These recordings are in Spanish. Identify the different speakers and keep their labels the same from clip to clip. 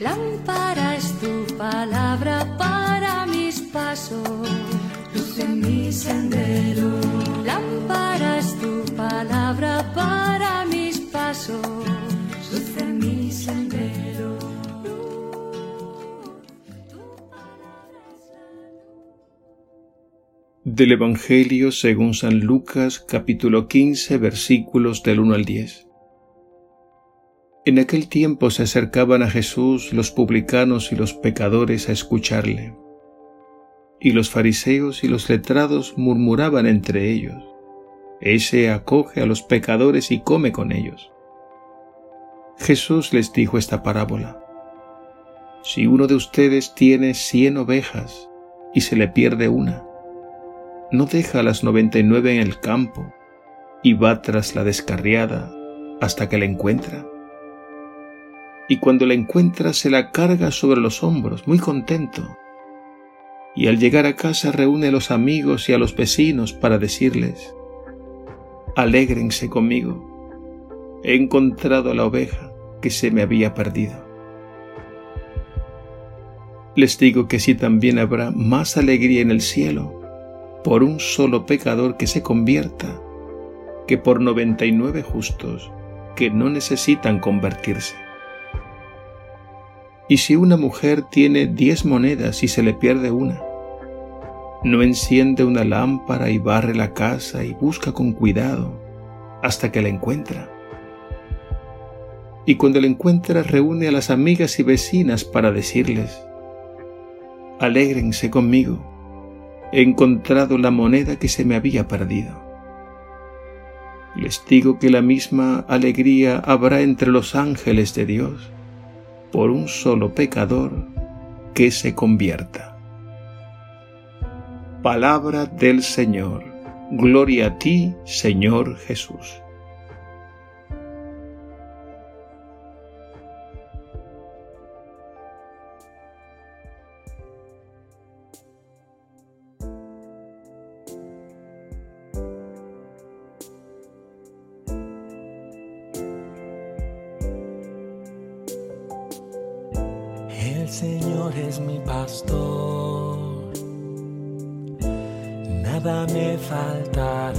Speaker 1: Lámpara es tu palabra para mis pasos, luz en mi sendero. Lámpara es tu palabra para mis pasos, luz en mi sendero.
Speaker 2: Del Evangelio según San Lucas capítulo 15 versículos del 1 al 10. En aquel tiempo se acercaban a Jesús los publicanos y los pecadores a escucharle. Y los fariseos y los letrados murmuraban entre ellos, Ese acoge a los pecadores y come con ellos. Jesús les dijo esta parábola. Si uno de ustedes tiene cien ovejas y se le pierde una, no deja las noventa y nueve en el campo y va tras la descarriada hasta que la encuentra y cuando la encuentra se la carga sobre los hombros, muy contento. Y al llegar a casa reúne a los amigos y a los vecinos para decirles, Alégrense conmigo, he encontrado a la oveja que se me había perdido. Les digo que sí también habrá más alegría en el cielo por un solo pecador que se convierta que por noventa y nueve justos que no necesitan convertirse. Y si una mujer tiene diez monedas y se le pierde una, no enciende una lámpara y barre la casa y busca con cuidado hasta que la encuentra. Y cuando la encuentra reúne a las amigas y vecinas para decirles, alégrense conmigo, he encontrado la moneda que se me había perdido. Les digo que la misma alegría habrá entre los ángeles de Dios por un solo pecador que se convierta. Palabra del Señor. Gloria a ti, Señor Jesús.
Speaker 3: Señor es mi pastor, nada me faltará.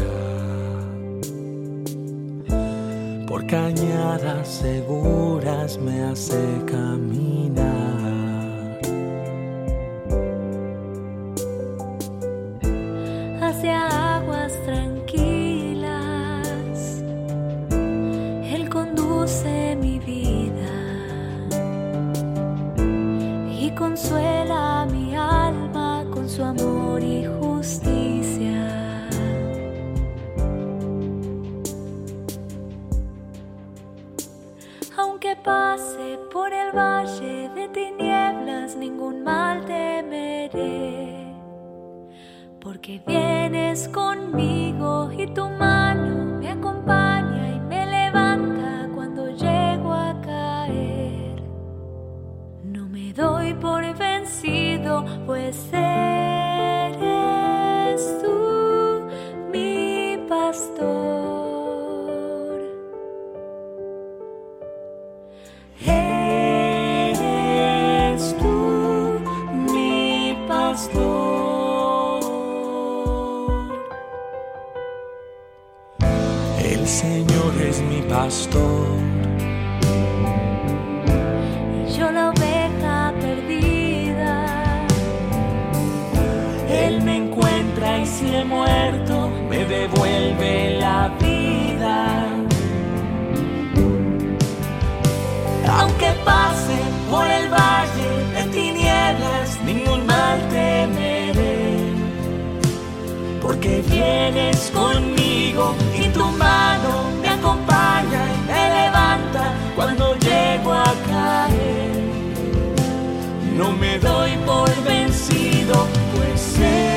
Speaker 3: Por cañadas seguras me hace caminar.
Speaker 1: Consuela mi alma con su amor y justicia. Aunque pase por el valle de tinieblas, ningún mal temeré, porque vienes conmigo y tu mano
Speaker 3: Señor es mi pastor.
Speaker 1: Yo la oveja perdida.
Speaker 3: Él me encuentra y si he muerto, me devuelve la vida. Aunque pase por el valle de tinieblas, ningún mal temeré. Porque vienes conmigo y me acompaña y me levanta cuando llego a caer. No me doy por vencido, pues eres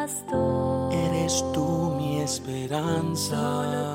Speaker 3: pastor. Eres tú mi esperanza.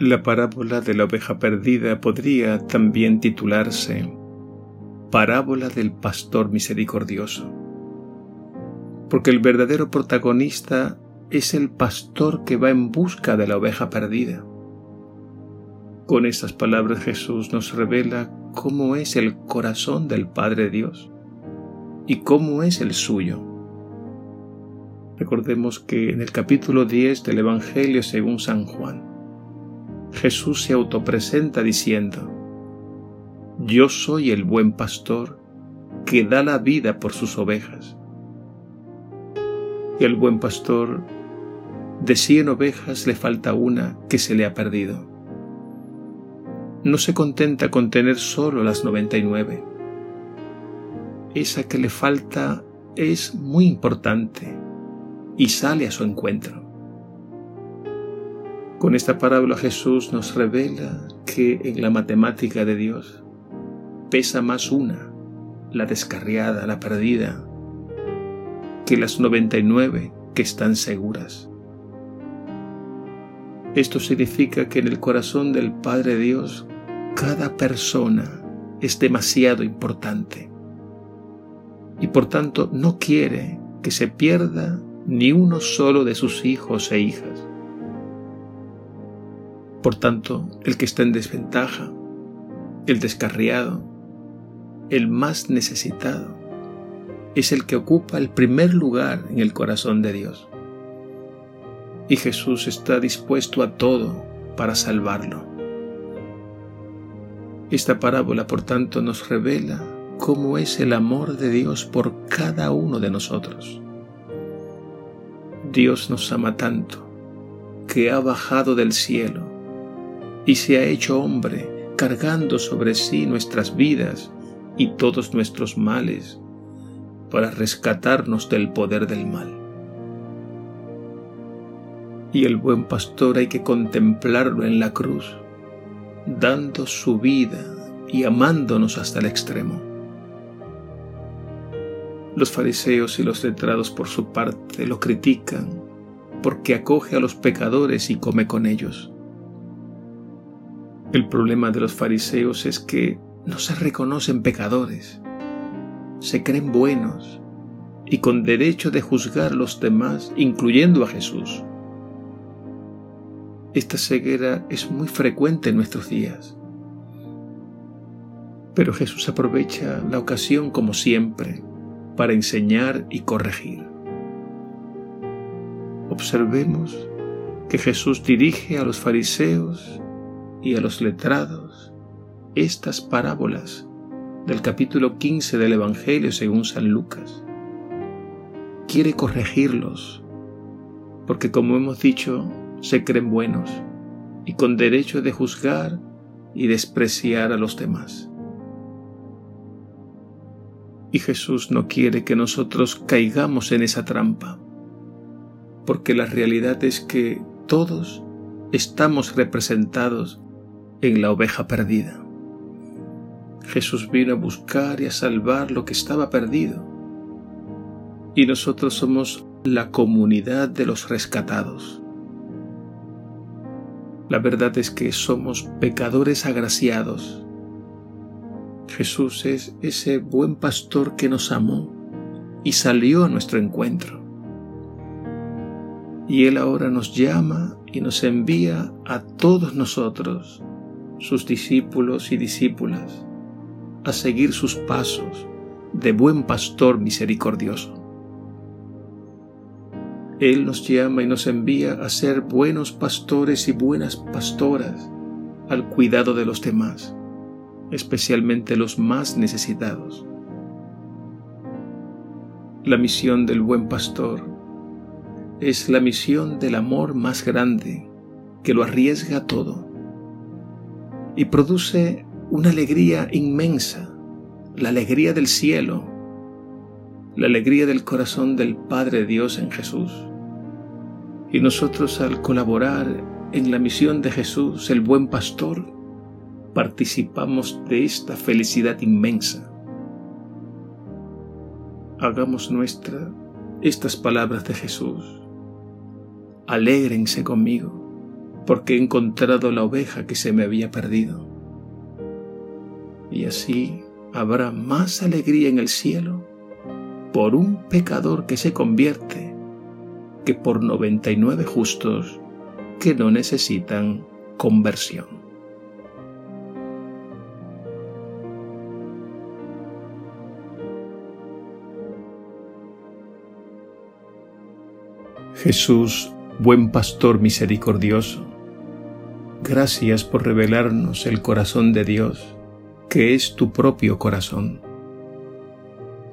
Speaker 2: La parábola de la oveja perdida podría también titularse Parábola del Pastor Misericordioso, porque el verdadero protagonista es el pastor que va en busca de la oveja perdida. Con estas palabras Jesús nos revela cómo es el corazón del Padre Dios y cómo es el suyo. Recordemos que en el capítulo 10 del Evangelio según San Juan, Jesús se autopresenta diciendo, Yo soy el buen pastor que da la vida por sus ovejas. Y al buen pastor, de cien ovejas le falta una que se le ha perdido. No se contenta con tener solo las noventa y nueve. Esa que le falta es muy importante y sale a su encuentro. Con esta parábola Jesús nos revela que en la matemática de Dios pesa más una, la descarriada, la perdida, que las 99 que están seguras. Esto significa que en el corazón del Padre Dios cada persona es demasiado importante y por tanto no quiere que se pierda ni uno solo de sus hijos e hijas. Por tanto, el que está en desventaja, el descarriado, el más necesitado, es el que ocupa el primer lugar en el corazón de Dios. Y Jesús está dispuesto a todo para salvarlo. Esta parábola, por tanto, nos revela cómo es el amor de Dios por cada uno de nosotros. Dios nos ama tanto que ha bajado del cielo y se ha hecho hombre cargando sobre sí nuestras vidas y todos nuestros males para rescatarnos del poder del mal. Y el buen pastor hay que contemplarlo en la cruz, dando su vida y amándonos hasta el extremo. Los fariseos y los letrados por su parte lo critican porque acoge a los pecadores y come con ellos. El problema de los fariseos es que no se reconocen pecadores, se creen buenos y con derecho de juzgar a los demás, incluyendo a Jesús. Esta ceguera es muy frecuente en nuestros días. Pero Jesús aprovecha la ocasión como siempre para enseñar y corregir. Observemos que Jesús dirige a los fariseos y a los letrados estas parábolas del capítulo 15 del Evangelio según San Lucas. Quiere corregirlos, porque como hemos dicho, se creen buenos y con derecho de juzgar y despreciar a los demás. Y Jesús no quiere que nosotros caigamos en esa trampa, porque la realidad es que todos estamos representados en la oveja perdida. Jesús vino a buscar y a salvar lo que estaba perdido. Y nosotros somos la comunidad de los rescatados. La verdad es que somos pecadores agraciados. Jesús es ese buen pastor que nos amó y salió a nuestro encuentro. Y Él ahora nos llama y nos envía a todos nosotros, sus discípulos y discípulas, a seguir sus pasos de buen pastor misericordioso. Él nos llama y nos envía a ser buenos pastores y buenas pastoras al cuidado de los demás, especialmente los más necesitados. La misión del buen pastor es la misión del amor más grande que lo arriesga todo y produce una alegría inmensa, la alegría del cielo, la alegría del corazón del Padre Dios en Jesús. Y nosotros al colaborar en la misión de Jesús, el buen pastor, participamos de esta felicidad inmensa. Hagamos nuestra estas palabras de Jesús. Alégrense conmigo, porque he encontrado la oveja que se me había perdido y así habrá más alegría en el cielo por un pecador que se convierte que por 99 justos que no necesitan conversión. Jesús, buen pastor misericordioso, gracias por revelarnos el corazón de Dios que es tu propio corazón.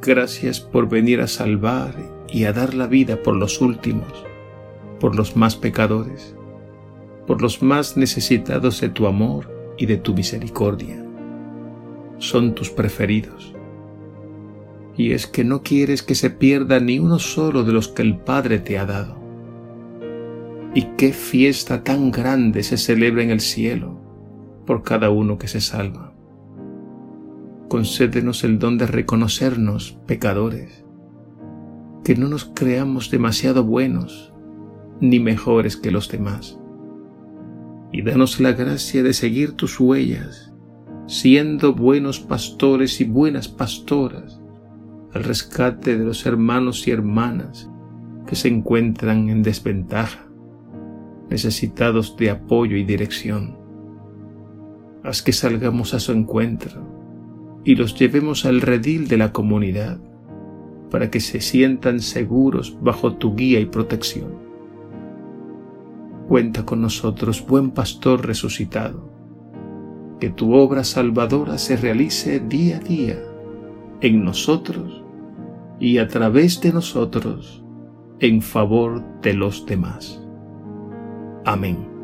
Speaker 2: Gracias por venir a salvar y a dar la vida por los últimos, por los más pecadores, por los más necesitados de tu amor y de tu misericordia. Son tus preferidos. Y es que no quieres que se pierda ni uno solo de los que el Padre te ha dado. Y qué fiesta tan grande se celebra en el cielo por cada uno que se salva. Concédenos el don de reconocernos pecadores, que no nos creamos demasiado buenos ni mejores que los demás, y danos la gracia de seguir tus huellas, siendo buenos pastores y buenas pastoras, al rescate de los hermanos y hermanas que se encuentran en desventaja, necesitados de apoyo y dirección. Haz que salgamos a su encuentro y los llevemos al redil de la comunidad para que se sientan seguros bajo tu guía y protección. Cuenta con nosotros, buen pastor resucitado, que tu obra salvadora se realice día a día en nosotros y a través de nosotros en favor de los demás. Amén.